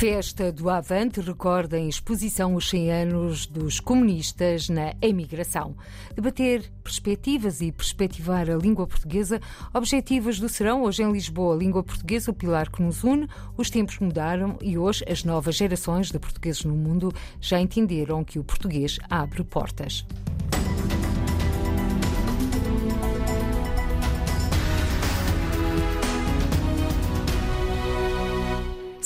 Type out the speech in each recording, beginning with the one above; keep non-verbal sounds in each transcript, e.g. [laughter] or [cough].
Festa do Avante recorda em exposição os 100 anos dos comunistas na emigração. Debater perspectivas e perspectivar a língua portuguesa, objetivos do serão hoje em Lisboa, a língua portuguesa, o pilar que nos une. Os tempos mudaram e hoje as novas gerações de portugueses no mundo já entenderam que o português abre portas.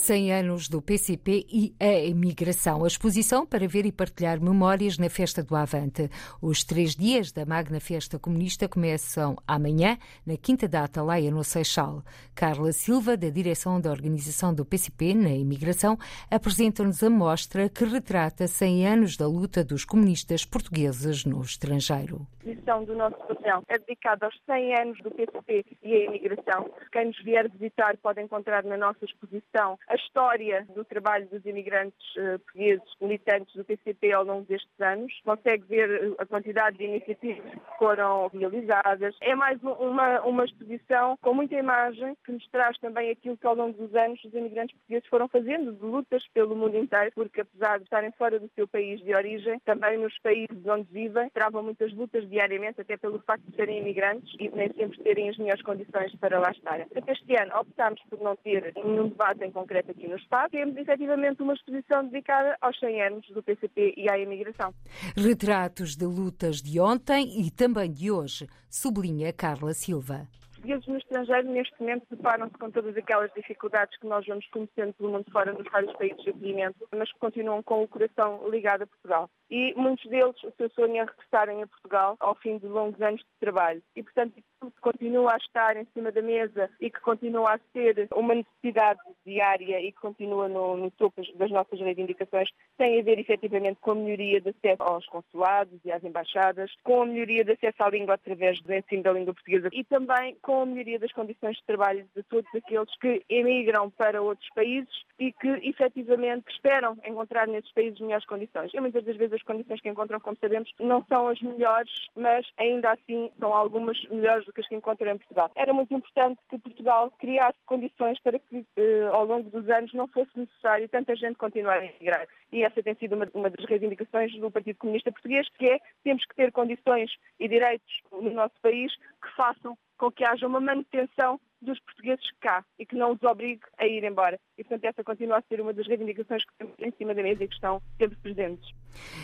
100 anos do PCP e a imigração. A exposição para ver e partilhar memórias na Festa do Avante. Os três dias da Magna Festa Comunista começam amanhã, na quinta data, Leia no Seixal. Carla Silva, da direção da organização do PCP na imigração, apresenta-nos a mostra que retrata 100 anos da luta dos comunistas portugueses no estrangeiro. A do nosso pavilhão é dedicada aos 100 anos do PCP e a imigração. Quem nos vier visitar pode encontrar na nossa exposição a história do trabalho dos imigrantes uh, portugueses militantes do PCP ao longo destes anos. Consegue ver eh, a quantidade de iniciativas que foram realizadas. É mais uma, uma exposição com muita imagem que nos traz também aquilo que ao longo dos anos os imigrantes portugueses foram fazendo, de lutas pelo mundo inteiro, porque apesar de estarem fora do seu país de origem, também nos países onde vivem, travam muitas lutas diariamente, até pelo facto de serem imigrantes e nem sempre terem as melhores condições para lá estarem. Este ano optámos por não ter nenhum debate em concreto aqui no Estado, temos efetivamente uma exposição dedicada aos 100 anos do PCP e à imigração. Retratos de lutas de ontem e também de hoje, sublinha Carla Silva portugueses no estrangeiro neste momento deparam-se com todas aquelas dificuldades que nós vamos conhecendo pelo mundo fora nos vários países de acolhimento, mas que continuam com o coração ligado a Portugal. E muitos deles, o seu sonho é regressarem a Portugal ao fim de longos anos de trabalho. E, portanto, que continua a estar em cima da mesa e que continua a ser uma necessidade diária e que continua no, no topo das nossas reivindicações, tem a ver efetivamente com a melhoria de acesso aos consulados e às embaixadas, com a melhoria de acesso à língua através do ensino da língua portuguesa e também com a melhoria das condições de trabalho de todos aqueles que emigram para outros países e que efetivamente esperam encontrar nesses países melhores condições. E muitas das vezes as condições que encontram, como sabemos, não são as melhores, mas ainda assim são algumas melhores do que as que encontram em Portugal. Era muito importante que Portugal criasse condições para que eh, ao longo dos anos não fosse necessário tanta gente continuar a emigrar. E essa tem sido uma, uma das reivindicações do Partido Comunista Português, que é temos que ter condições e direitos no nosso país que façam com que haja uma manutenção dos portugueses cá e que não os obrigue a ir embora. E, portanto, essa continua a ser uma das reivindicações que temos em cima da mesa e que estão sempre presentes.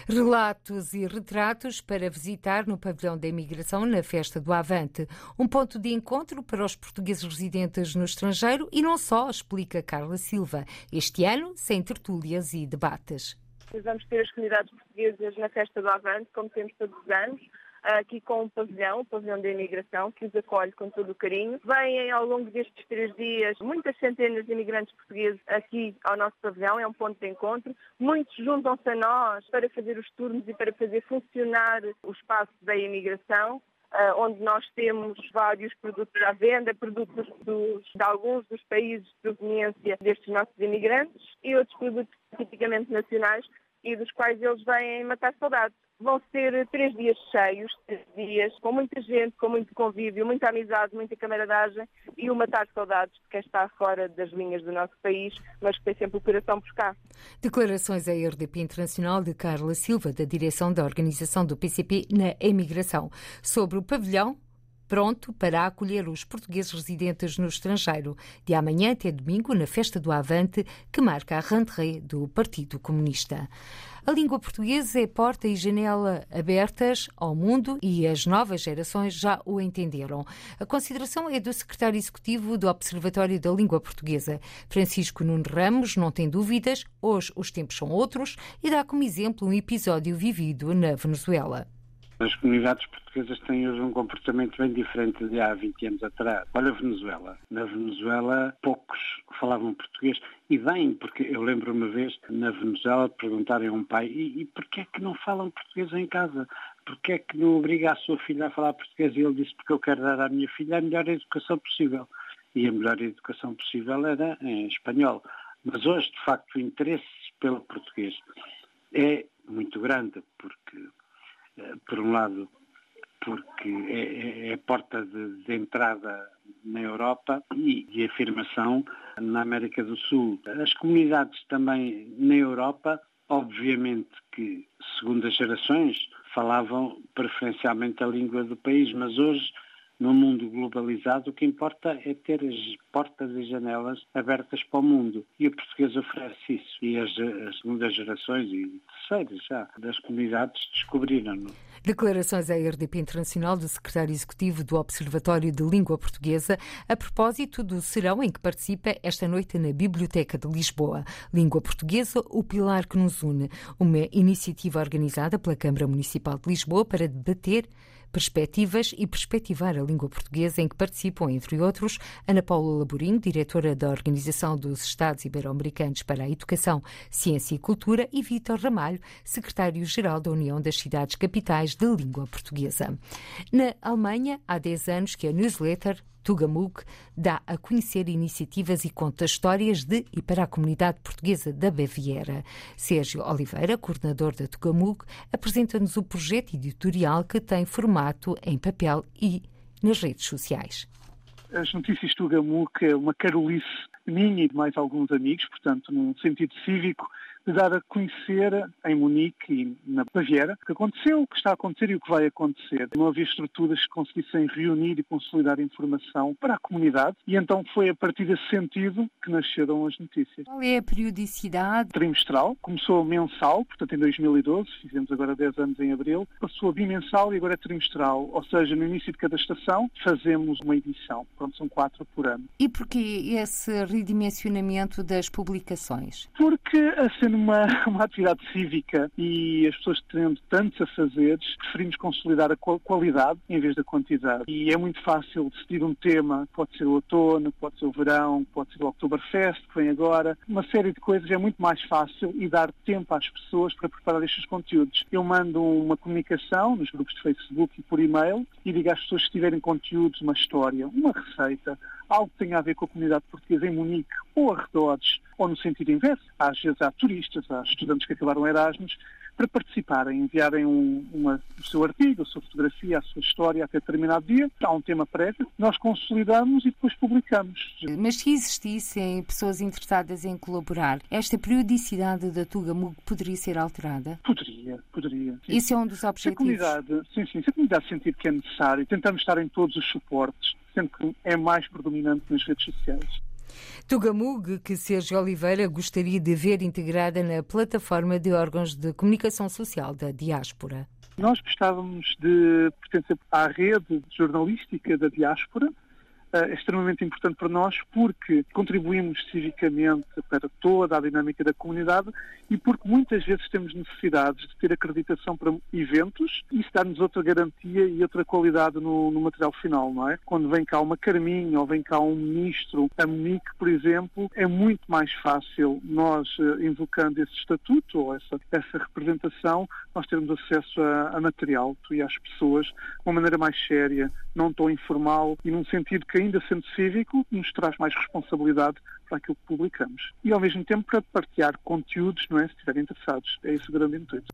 Relatos e retratos para visitar no pavilhão da imigração na Festa do Avante. Um ponto de encontro para os portugueses residentes no estrangeiro e não só, explica Carla Silva. Este ano, sem tertúlias e debates. Vamos ter as comunidades portuguesas na Festa do Avante, como temos todos os anos aqui com um pavilhão, o pavilhão da imigração, que os acolhe com todo o carinho. Vêm ao longo destes três dias muitas centenas de imigrantes portugueses aqui ao nosso pavilhão, é um ponto de encontro. Muitos juntam-se a nós para fazer os turnos e para fazer funcionar o espaço da imigração. Uh, onde nós temos vários produtos à venda, produtos dos, de alguns dos países de proveniência destes nossos imigrantes e outros produtos tipicamente nacionais e dos quais eles vêm matar saudades. Vão ser três dias cheios, três dias com muita gente, com muito convívio, muita amizade, muita camaradagem e uma tarde de saudades de quem está fora das linhas do nosso país, mas que tem sempre o coração por cá. Declarações à RDP Internacional de Carla Silva, da direção da organização do PCP na emigração, sobre o pavilhão pronto para acolher os portugueses residentes no estrangeiro, de amanhã até domingo, na Festa do Avante, que marca a rentrée do Partido Comunista. A língua portuguesa é porta e janela abertas ao mundo e as novas gerações já o entenderam. A consideração é do secretário executivo do Observatório da Língua Portuguesa. Francisco Nuno Ramos não tem dúvidas, hoje os tempos são outros e dá como exemplo um episódio vivido na Venezuela. As comunidades portuguesas têm hoje um comportamento bem diferente de há 20 anos atrás. Olha a Venezuela. Na Venezuela, poucos falavam português. E bem, porque eu lembro uma vez na Venezuela perguntarem a um pai e, e porquê é que não falam português em casa? Porquê é que não obriga a sua filha a falar português? E ele disse porque eu quero dar à minha filha a melhor educação possível. E a melhor educação possível era em espanhol. Mas hoje, de facto, o interesse pelo português é muito grande, porque por um lado, porque é, é, é a porta de, de, entrada na Europa e de afirmação na América do Sul. As comunidades também na Europa, obviamente que, segundo as gerações, falavam preferencialmente a língua do país, mas hoje no mundo globalizado, o que importa é ter as portas e janelas abertas para o mundo. E o português oferece isso. E as, as segundas gerações e terceiras já das comunidades descobriram-no. Declarações à RDP Internacional do secretário executivo do Observatório de Língua Portuguesa a propósito do serão em que participa esta noite na Biblioteca de Lisboa. Língua Portuguesa, o pilar que nos une. Uma iniciativa organizada pela Câmara Municipal de Lisboa para debater perspectivas e perspectivar a língua portuguesa, em que participam, entre outros, Ana Paula Laborinho, diretora da Organização dos Estados Ibero-Americanos para a Educação, Ciência e Cultura, e Vítor Ramalho, secretário-geral da União das Cidades Capitais de Língua Portuguesa. Na Alemanha, há 10 anos que a newsletter Tugamuk dá a conhecer iniciativas e conta histórias de e para a comunidade portuguesa da Baviera. Sérgio Oliveira, coordenador da Tugamuk, apresenta-nos o projeto editorial que tem formato em papel e nas redes sociais. As notícias Tugamuk é uma carolice minha e de mais alguns amigos, portanto, num sentido cívico, de dar a conhecer em Munique e na Baviera o que aconteceu, o que está a acontecer e o que vai acontecer. Não havia estruturas que conseguissem reunir e consolidar informação para a comunidade e então foi a partir desse sentido que nasceram as notícias. Qual é a periodicidade? Trimestral, começou mensal, portanto em 2012, fizemos agora 10 anos em abril, passou a bimensal e agora é trimestral, ou seja, no início de cada estação fazemos uma edição, pronto, são quatro por ano. E porquê esse redimensionamento das publicações? Porque a sendo uma, [laughs] uma atividade cívica e as pessoas tendo tantos a fazer, preferimos consolidar a qualidade em vez da quantidade. E é muito fácil decidir um tema, pode ser o outono, pode ser o verão, pode ser o Oktoberfest, que vem agora, uma série de coisas é muito mais fácil e dar tempo às pessoas para preparar estes conteúdos. Eu mando uma comunicação nos grupos de Facebook e por e-mail e digo às pessoas que tiverem conteúdos, uma história, uma receita, algo que tenha a ver com a comunidade portuguesa em Munique ou arredores, ou no sentido inverso. Às vezes há turistas, há estudantes que acabaram Erasmus, para participarem, enviarem um, uma, o seu artigo, a sua fotografia, a sua história até determinado dia. Há um tema prévio, nós consolidamos e depois publicamos. Mas se existissem pessoas interessadas em colaborar, esta periodicidade da Tugamug poderia ser alterada? Poderia, poderia. Sim. Isso é um dos objetivos? Se a comunidade, sim, sim, se a comunidade sentir que é necessário, tentamos estar em todos os suportes, sendo que é mais predominante nas redes sociais. Tugamug, que Sérgio Oliveira gostaria de ver integrada na plataforma de órgãos de comunicação social da diáspora. Nós gostávamos de pertencer à rede jornalística da diáspora, é extremamente importante para nós porque contribuímos civicamente para toda a dinâmica da comunidade e porque muitas vezes temos necessidades de ter acreditação para eventos e isso dá-nos outra garantia e outra qualidade no, no, material final, não é? Quando vem cá uma Carminho ou vem cá um ministro, a Monique, por exemplo, é muito mais fácil nós, eh, invocando esse estatuto ou essa, essa representação, nós termos acesso a, a material e às pessoas de uma maneira mais séria, não tão informal e num sentido que ainda sendo cívico, nos traz mais responsabilidade para aquilo que publicamos. E, ao mesmo tempo, para partilhar conteúdos, não é? Se estiverem interessados. É esse o grande intuito.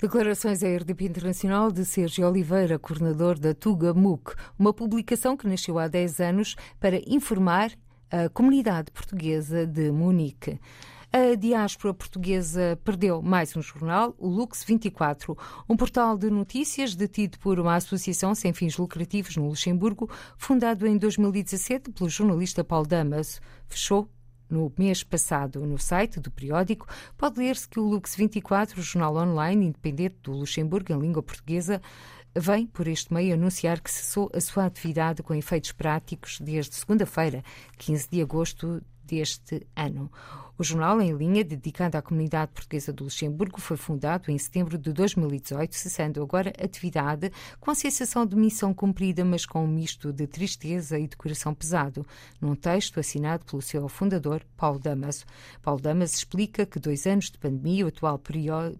Declarações à RDP Internacional de Sérgio Oliveira, coordenador da Tuga MUC, uma publicação que nasceu há 10 anos para informar a comunidade portuguesa de Munique. A diáspora portuguesa perdeu mais um jornal, o Lux 24, um portal de notícias detido por uma associação sem fins lucrativos no Luxemburgo, fundado em 2017 pelo jornalista Paulo Damas. Fechou no mês passado, no site do periódico, pode ler-se que o Lux 24, o jornal online independente do Luxemburgo em língua portuguesa, vem por este meio anunciar que cessou a sua atividade com efeitos práticos desde segunda-feira, 15 de agosto deste ano. O jornal em linha, dedicado à comunidade portuguesa do Luxemburgo, foi fundado em setembro de 2018, cessando agora atividade com a sensação de missão cumprida, mas com um misto de tristeza e de coração pesado, num texto assinado pelo seu fundador, Paulo Damaso. Paulo Damaso explica que dois anos de pandemia, o atual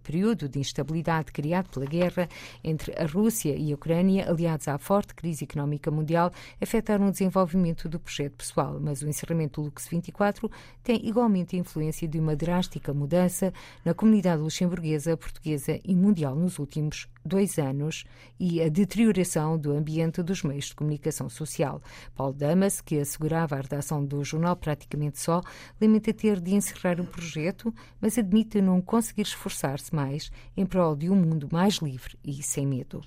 período de instabilidade criado pela guerra entre a Rússia e a Ucrânia, aliados à forte crise económica mundial, afetaram o desenvolvimento do projeto pessoal, mas o encerramento do Lux 24 2024 tem igualmente a influência de uma drástica mudança na comunidade luxemburguesa, portuguesa e mundial nos últimos dois anos e a deterioração do ambiente dos meios de comunicação social. Paulo Damas, que assegurava a redação do jornal praticamente só, lamenta ter de encerrar o projeto, mas admite não conseguir esforçar-se mais em prol de um mundo mais livre e sem medo.